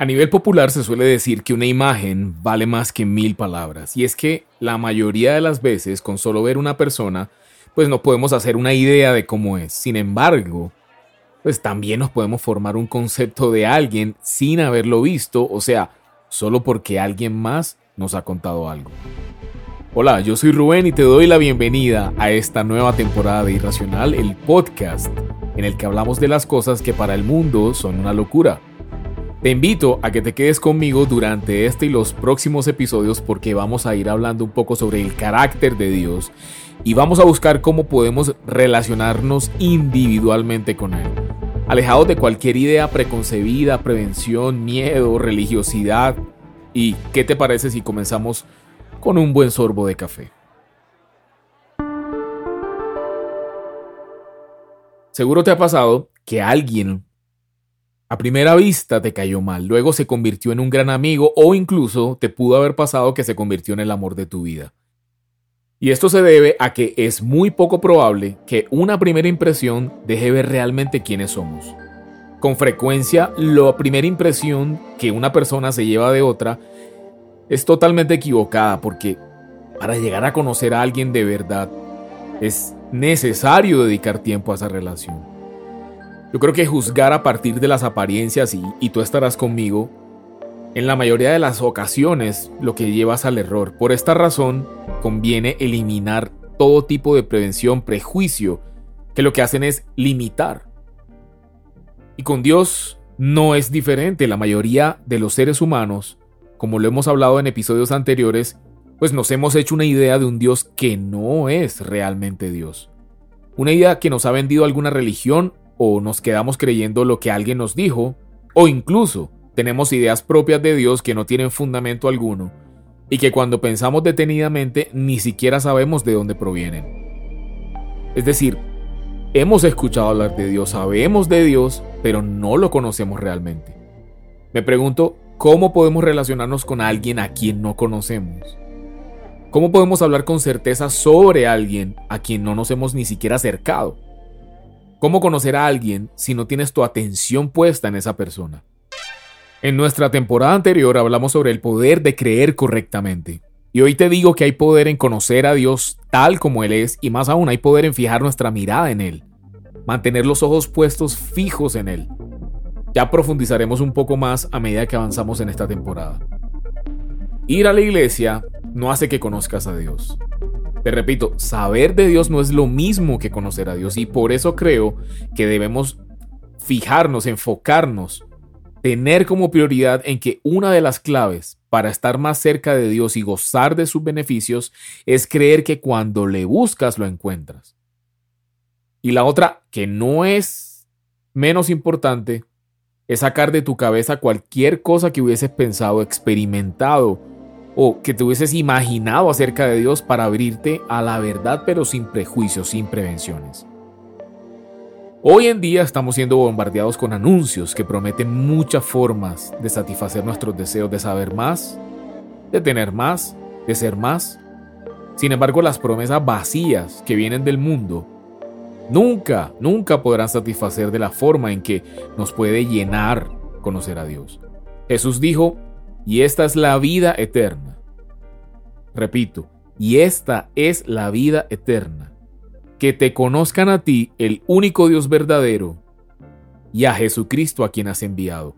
A nivel popular se suele decir que una imagen vale más que mil palabras, y es que la mayoría de las veces con solo ver una persona, pues no podemos hacer una idea de cómo es. Sin embargo, pues también nos podemos formar un concepto de alguien sin haberlo visto, o sea, solo porque alguien más nos ha contado algo. Hola, yo soy Rubén y te doy la bienvenida a esta nueva temporada de Irracional, el podcast en el que hablamos de las cosas que para el mundo son una locura te invito a que te quedes conmigo durante este y los próximos episodios porque vamos a ir hablando un poco sobre el carácter de Dios y vamos a buscar cómo podemos relacionarnos individualmente con Él. Alejados de cualquier idea preconcebida, prevención, miedo, religiosidad. ¿Y qué te parece si comenzamos con un buen sorbo de café? Seguro te ha pasado que alguien a primera vista te cayó mal, luego se convirtió en un gran amigo o incluso te pudo haber pasado que se convirtió en el amor de tu vida. Y esto se debe a que es muy poco probable que una primera impresión deje ver realmente quiénes somos. Con frecuencia, la primera impresión que una persona se lleva de otra es totalmente equivocada porque para llegar a conocer a alguien de verdad es necesario dedicar tiempo a esa relación. Yo creo que juzgar a partir de las apariencias y, tú estarás conmigo, en la mayoría de las ocasiones lo que llevas al error. Por esta razón, conviene eliminar todo tipo de prevención, prejuicio, que lo que hacen es limitar. Y con Dios no es diferente. La mayoría de los seres humanos, como lo hemos hablado en episodios anteriores, pues nos hemos hecho una idea de un Dios que no es realmente Dios. Una idea que nos ha vendido alguna religión o nos quedamos creyendo lo que alguien nos dijo, o incluso tenemos ideas propias de Dios que no tienen fundamento alguno y que cuando pensamos detenidamente ni siquiera sabemos de dónde provienen. Es decir, hemos escuchado hablar de Dios, sabemos de Dios, pero no lo conocemos realmente. Me pregunto, ¿cómo podemos relacionarnos con alguien a quien no conocemos? ¿Cómo podemos hablar con certeza sobre alguien a quien no nos hemos ni siquiera acercado? ¿Cómo conocer a alguien si no tienes tu atención puesta en esa persona? En nuestra temporada anterior hablamos sobre el poder de creer correctamente. Y hoy te digo que hay poder en conocer a Dios tal como Él es y más aún hay poder en fijar nuestra mirada en Él. Mantener los ojos puestos fijos en Él. Ya profundizaremos un poco más a medida que avanzamos en esta temporada. Ir a la iglesia no hace que conozcas a Dios. Te repito, saber de Dios no es lo mismo que conocer a Dios y por eso creo que debemos fijarnos, enfocarnos, tener como prioridad en que una de las claves para estar más cerca de Dios y gozar de sus beneficios es creer que cuando le buscas lo encuentras. Y la otra, que no es menos importante, es sacar de tu cabeza cualquier cosa que hubieses pensado, experimentado o que te hubieses imaginado acerca de Dios para abrirte a la verdad pero sin prejuicios, sin prevenciones. Hoy en día estamos siendo bombardeados con anuncios que prometen muchas formas de satisfacer nuestros deseos de saber más, de tener más, de ser más. Sin embargo, las promesas vacías que vienen del mundo nunca, nunca podrán satisfacer de la forma en que nos puede llenar conocer a Dios. Jesús dijo, y esta es la vida eterna. Repito, y esta es la vida eterna. Que te conozcan a ti, el único Dios verdadero, y a Jesucristo a quien has enviado.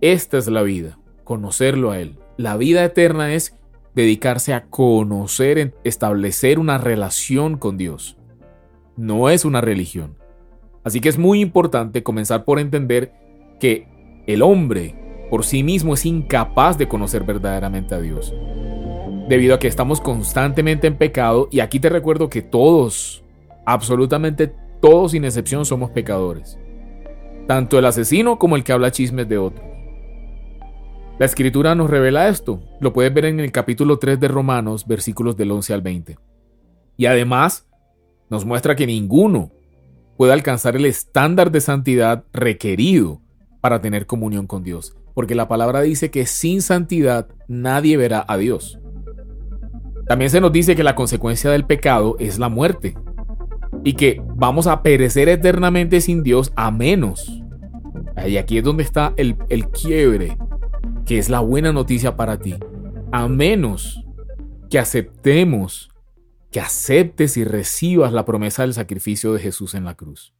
Esta es la vida, conocerlo a Él. La vida eterna es dedicarse a conocer, establecer una relación con Dios. No es una religión. Así que es muy importante comenzar por entender que el hombre por sí mismo es incapaz de conocer verdaderamente a Dios. Debido a que estamos constantemente en pecado y aquí te recuerdo que todos, absolutamente todos sin excepción somos pecadores. Tanto el asesino como el que habla chismes de otros. La escritura nos revela esto. Lo puedes ver en el capítulo 3 de Romanos, versículos del 11 al 20. Y además nos muestra que ninguno puede alcanzar el estándar de santidad requerido para tener comunión con Dios porque la palabra dice que sin santidad nadie verá a Dios. También se nos dice que la consecuencia del pecado es la muerte y que vamos a perecer eternamente sin Dios a menos. Y aquí es donde está el, el quiebre que es la buena noticia para ti, a menos que aceptemos, que aceptes y recibas la promesa del sacrificio de Jesús en la cruz.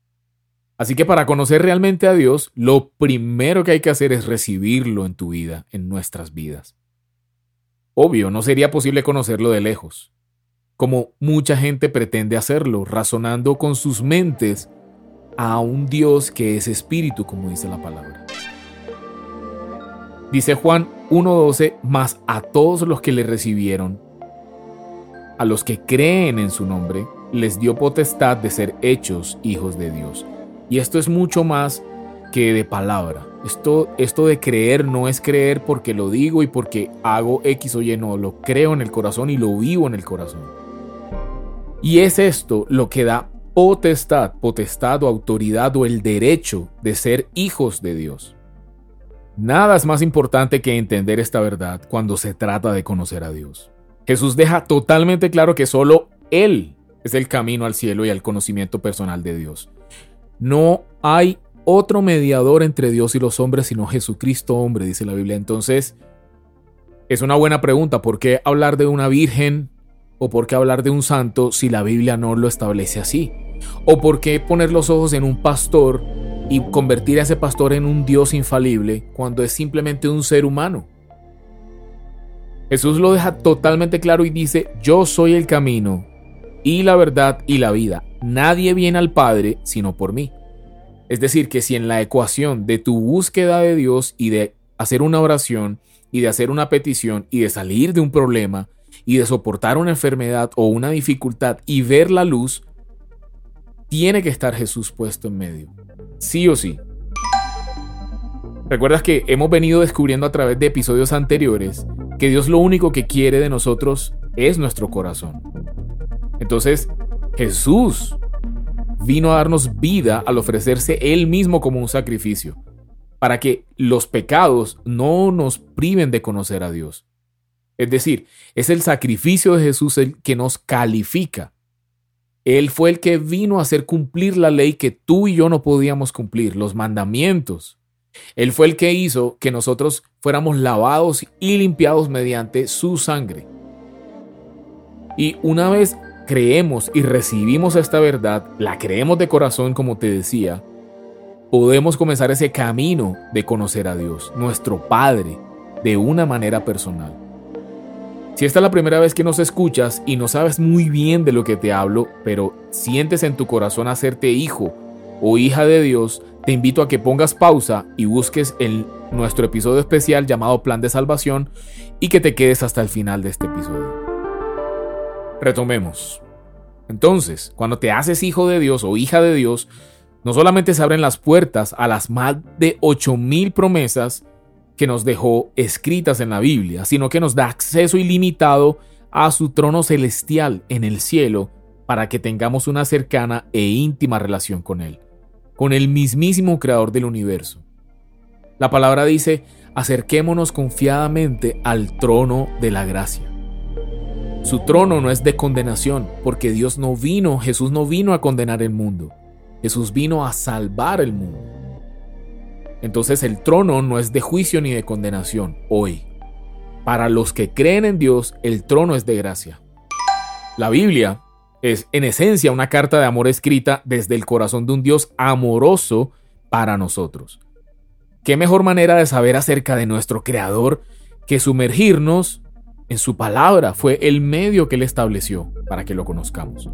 Así que para conocer realmente a Dios, lo primero que hay que hacer es recibirlo en tu vida, en nuestras vidas. Obvio, no sería posible conocerlo de lejos, como mucha gente pretende hacerlo, razonando con sus mentes a un Dios que es espíritu, como dice la palabra. Dice Juan 1.12, más a todos los que le recibieron, a los que creen en su nombre, les dio potestad de ser hechos hijos de Dios. Y esto es mucho más que de palabra. Esto, esto de creer no es creer porque lo digo y porque hago X o Y, no, lo creo en el corazón y lo vivo en el corazón. Y es esto lo que da potestad, potestad o autoridad o el derecho de ser hijos de Dios. Nada es más importante que entender esta verdad cuando se trata de conocer a Dios. Jesús deja totalmente claro que solo Él es el camino al cielo y al conocimiento personal de Dios. No hay otro mediador entre Dios y los hombres sino Jesucristo hombre, dice la Biblia. Entonces, es una buena pregunta, ¿por qué hablar de una virgen o por qué hablar de un santo si la Biblia no lo establece así? ¿O por qué poner los ojos en un pastor y convertir a ese pastor en un Dios infalible cuando es simplemente un ser humano? Jesús lo deja totalmente claro y dice, yo soy el camino y la verdad y la vida. Nadie viene al Padre sino por mí. Es decir, que si en la ecuación de tu búsqueda de Dios y de hacer una oración y de hacer una petición y de salir de un problema y de soportar una enfermedad o una dificultad y ver la luz, tiene que estar Jesús puesto en medio. Sí o sí. ¿Recuerdas que hemos venido descubriendo a través de episodios anteriores que Dios lo único que quiere de nosotros es nuestro corazón? Entonces, Jesús vino a darnos vida al ofrecerse Él mismo como un sacrificio, para que los pecados no nos priven de conocer a Dios. Es decir, es el sacrificio de Jesús el que nos califica. Él fue el que vino a hacer cumplir la ley que tú y yo no podíamos cumplir, los mandamientos. Él fue el que hizo que nosotros fuéramos lavados y limpiados mediante su sangre. Y una vez creemos y recibimos esta verdad, la creemos de corazón como te decía, podemos comenzar ese camino de conocer a Dios, nuestro Padre, de una manera personal. Si esta es la primera vez que nos escuchas y no sabes muy bien de lo que te hablo, pero sientes en tu corazón hacerte hijo o hija de Dios, te invito a que pongas pausa y busques el, nuestro episodio especial llamado Plan de Salvación y que te quedes hasta el final de este episodio. Retomemos. Entonces, cuando te haces hijo de Dios o hija de Dios, no solamente se abren las puertas a las más de 8000 promesas que nos dejó escritas en la Biblia, sino que nos da acceso ilimitado a su trono celestial en el cielo para que tengamos una cercana e íntima relación con Él, con el mismísimo Creador del universo. La palabra dice, acerquémonos confiadamente al trono de la gracia. Su trono no es de condenación, porque Dios no vino, Jesús no vino a condenar el mundo. Jesús vino a salvar el mundo. Entonces el trono no es de juicio ni de condenación hoy. Para los que creen en Dios, el trono es de gracia. La Biblia es en esencia una carta de amor escrita desde el corazón de un Dios amoroso para nosotros. ¿Qué mejor manera de saber acerca de nuestro Creador que sumergirnos en su palabra fue el medio que él estableció para que lo conozcamos.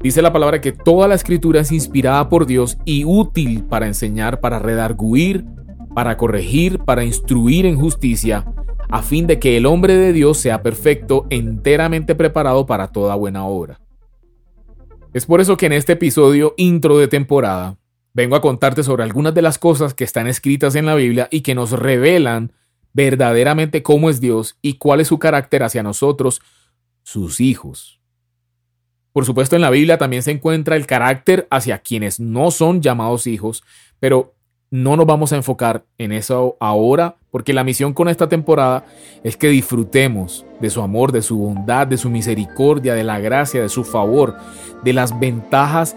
Dice la palabra que toda la escritura es inspirada por Dios y útil para enseñar, para redarguir, para corregir, para instruir en justicia, a fin de que el hombre de Dios sea perfecto, enteramente preparado para toda buena obra. Es por eso que en este episodio intro de temporada vengo a contarte sobre algunas de las cosas que están escritas en la Biblia y que nos revelan verdaderamente cómo es Dios y cuál es su carácter hacia nosotros, sus hijos. Por supuesto, en la Biblia también se encuentra el carácter hacia quienes no son llamados hijos, pero no nos vamos a enfocar en eso ahora, porque la misión con esta temporada es que disfrutemos de su amor, de su bondad, de su misericordia, de la gracia, de su favor, de las ventajas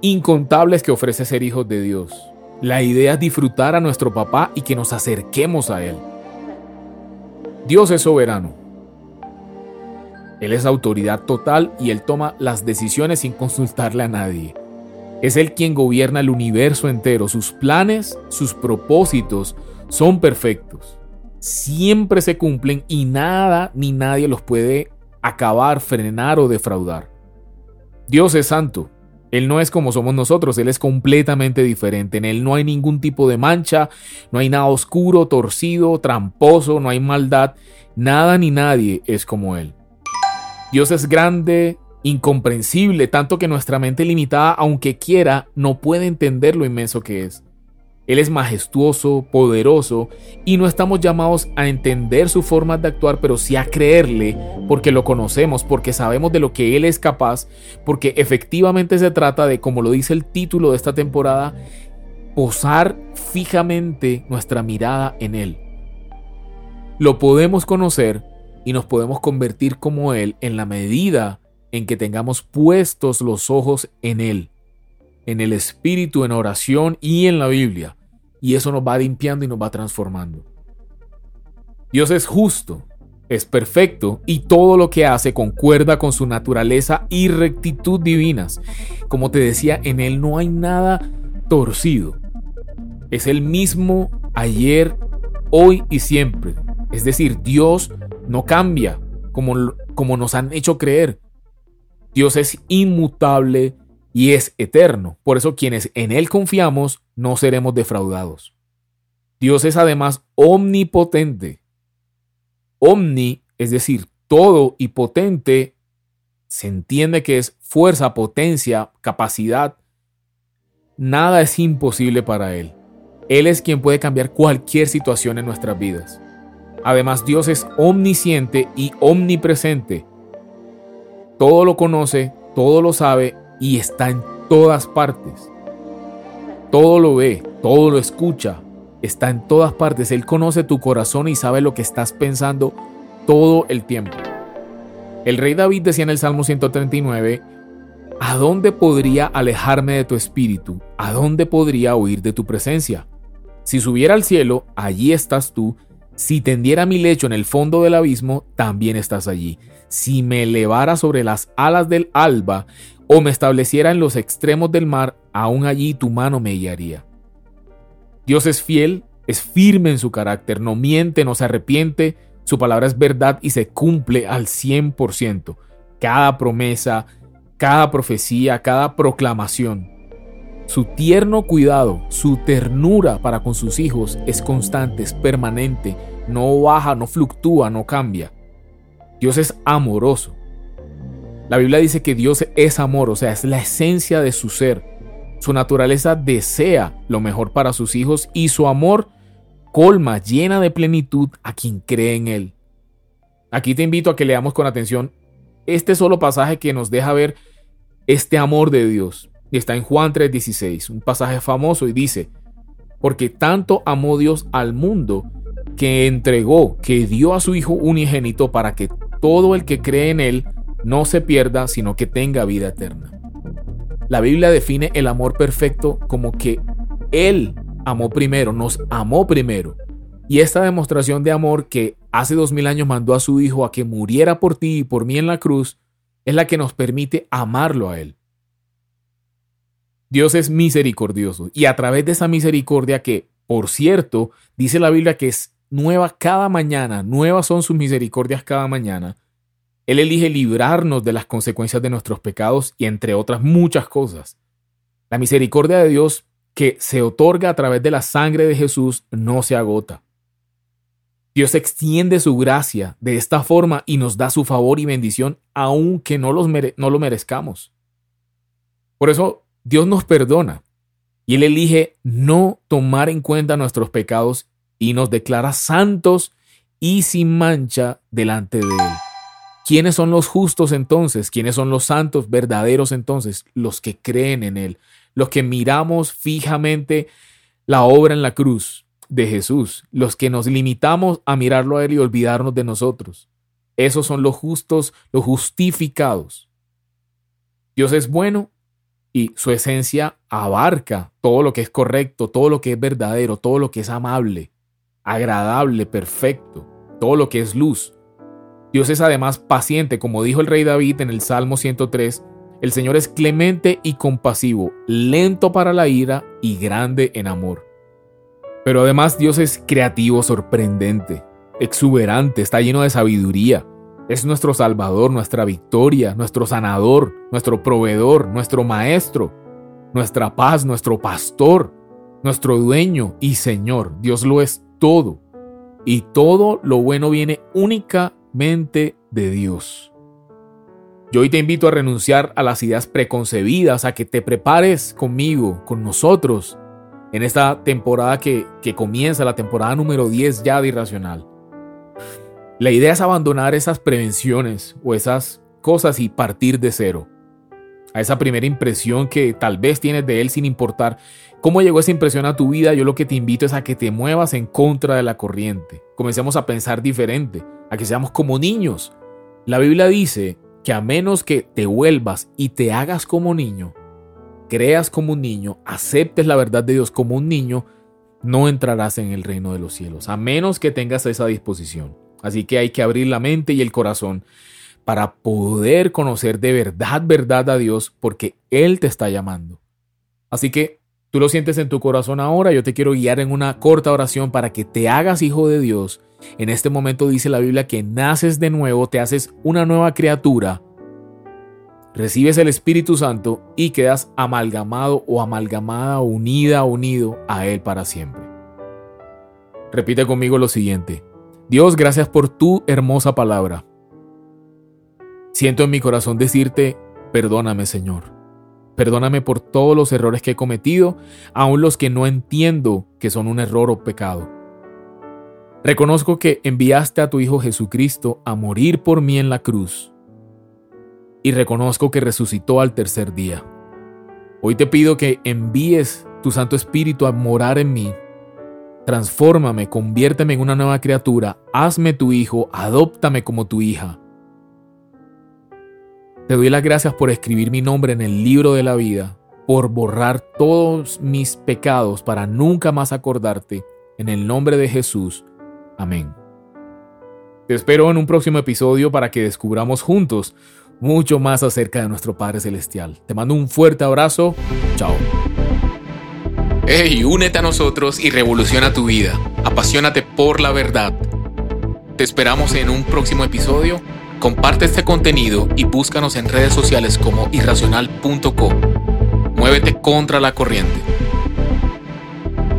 incontables que ofrece ser hijos de Dios. La idea es disfrutar a nuestro papá y que nos acerquemos a él Dios es soberano. Él es autoridad total y Él toma las decisiones sin consultarle a nadie. Es Él quien gobierna el universo entero. Sus planes, sus propósitos son perfectos. Siempre se cumplen y nada ni nadie los puede acabar, frenar o defraudar. Dios es santo. Él no es como somos nosotros, Él es completamente diferente. En Él no hay ningún tipo de mancha, no hay nada oscuro, torcido, tramposo, no hay maldad. Nada ni nadie es como Él. Dios es grande, incomprensible, tanto que nuestra mente limitada, aunque quiera, no puede entender lo inmenso que es. Él es majestuoso, poderoso, y no estamos llamados a entender su forma de actuar, pero sí a creerle, porque lo conocemos, porque sabemos de lo que Él es capaz, porque efectivamente se trata de, como lo dice el título de esta temporada, posar fijamente nuestra mirada en Él. Lo podemos conocer y nos podemos convertir como Él en la medida en que tengamos puestos los ojos en Él, en el Espíritu, en oración y en la Biblia. Y eso nos va limpiando y nos va transformando. Dios es justo, es perfecto y todo lo que hace concuerda con su naturaleza y rectitud divinas. Como te decía, en Él no hay nada torcido. Es el mismo ayer, hoy y siempre. Es decir, Dios no cambia como, como nos han hecho creer. Dios es inmutable y es eterno. Por eso quienes en Él confiamos no seremos defraudados. Dios es además omnipotente. Omni, es decir, todo y potente, se entiende que es fuerza, potencia, capacidad. Nada es imposible para Él. Él es quien puede cambiar cualquier situación en nuestras vidas. Además, Dios es omnisciente y omnipresente. Todo lo conoce, todo lo sabe y está en todas partes. Todo lo ve, todo lo escucha, está en todas partes. Él conoce tu corazón y sabe lo que estás pensando todo el tiempo. El rey David decía en el Salmo 139, ¿A dónde podría alejarme de tu espíritu? ¿A dónde podría huir de tu presencia? Si subiera al cielo, allí estás tú. Si tendiera mi lecho en el fondo del abismo, también estás allí. Si me elevara sobre las alas del alba o me estableciera en los extremos del mar, aún allí tu mano me guiaría. Dios es fiel, es firme en su carácter, no miente, no se arrepiente, su palabra es verdad y se cumple al 100%. Cada promesa, cada profecía, cada proclamación. Su tierno cuidado, su ternura para con sus hijos es constante, es permanente, no baja, no fluctúa, no cambia. Dios es amoroso. La Biblia dice que Dios es amor, o sea, es la esencia de su ser. Su naturaleza desea lo mejor para sus hijos y su amor colma, llena de plenitud a quien cree en Él. Aquí te invito a que leamos con atención este solo pasaje que nos deja ver este amor de Dios. Y está en Juan 3:16, un pasaje famoso y dice, porque tanto amó Dios al mundo que entregó, que dio a su Hijo unigénito para que todo el que cree en Él no se pierda, sino que tenga vida eterna. La Biblia define el amor perfecto como que Él amó primero, nos amó primero. Y esta demostración de amor que hace dos mil años mandó a su Hijo a que muriera por ti y por mí en la cruz, es la que nos permite amarlo a Él. Dios es misericordioso y a través de esa misericordia que, por cierto, dice la Biblia que es nueva cada mañana, nuevas son sus misericordias cada mañana, Él elige librarnos de las consecuencias de nuestros pecados y entre otras muchas cosas. La misericordia de Dios que se otorga a través de la sangre de Jesús no se agota. Dios extiende su gracia de esta forma y nos da su favor y bendición aunque no, los no lo merezcamos. Por eso Dios nos perdona y Él elige no tomar en cuenta nuestros pecados y nos declara santos y sin mancha delante de Él. ¿Quiénes son los justos entonces? ¿Quiénes son los santos verdaderos entonces? Los que creen en Él, los que miramos fijamente la obra en la cruz de Jesús, los que nos limitamos a mirarlo a Él y olvidarnos de nosotros. Esos son los justos, los justificados. Dios es bueno y su esencia abarca todo lo que es correcto, todo lo que es verdadero, todo lo que es amable, agradable, perfecto. todo lo que es luz. Dios es además paciente, como dijo el rey David en el Salmo 103, el Señor es clemente y compasivo, lento para la ira y grande en amor. Pero además Dios es creativo, sorprendente, exuberante, está lleno de sabiduría. Es nuestro Salvador, nuestra victoria, nuestro sanador, nuestro proveedor, nuestro maestro, nuestra paz, nuestro pastor, nuestro dueño y Señor. Dios lo es todo. Y todo lo bueno viene únicamente de Dios. Yo hoy te invito a renunciar a las ideas preconcebidas, a que te prepares conmigo, con nosotros, en esta temporada que, que comienza, la temporada número 10 ya de Irracional. La idea es abandonar esas prevenciones o esas cosas y partir de cero. A esa primera impresión que tal vez tienes de él sin importar cómo llegó esa impresión a tu vida, yo lo que te invito es a que te muevas en contra de la corriente. Comencemos a pensar diferente, a que seamos como niños. La Biblia dice que a menos que te vuelvas y te hagas como niño, creas como un niño, aceptes la verdad de Dios como un niño, no entrarás en el reino de los cielos, a menos que tengas esa disposición. Así que hay que abrir la mente y el corazón para poder conocer de verdad, verdad a Dios, porque Él te está llamando. Así que tú lo sientes en tu corazón ahora, yo te quiero guiar en una corta oración para que te hagas hijo de Dios en este momento dice la Biblia que naces de nuevo, te haces una nueva criatura, recibes el Espíritu Santo y quedas amalgamado o amalgamada, unida, unido a Él para siempre. Repite conmigo lo siguiente. Dios, gracias por tu hermosa palabra. Siento en mi corazón decirte, perdóname Señor. Perdóname por todos los errores que he cometido, aun los que no entiendo que son un error o pecado. Reconozco que enviaste a tu Hijo Jesucristo a morir por mí en la cruz y reconozco que resucitó al tercer día. Hoy te pido que envíes tu Santo Espíritu a morar en mí. Transfórmame, conviérteme en una nueva criatura, hazme tu hijo, adóptame como tu hija. Te doy las gracias por escribir mi nombre en el libro de la vida, por borrar todos mis pecados para nunca más acordarte. En el nombre de Jesús. Amén. Te espero en un próximo episodio para que descubramos juntos mucho más acerca de nuestro Padre Celestial. Te mando un fuerte abrazo. Chao. Hey, únete a nosotros y revoluciona tu vida. Apasionate por la verdad. Te esperamos en un próximo episodio. Comparte este contenido y búscanos en redes sociales como irracional.co. Muévete contra la corriente.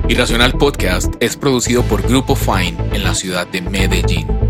Irracional Podcast es producido por Grupo Fine en la ciudad de Medellín.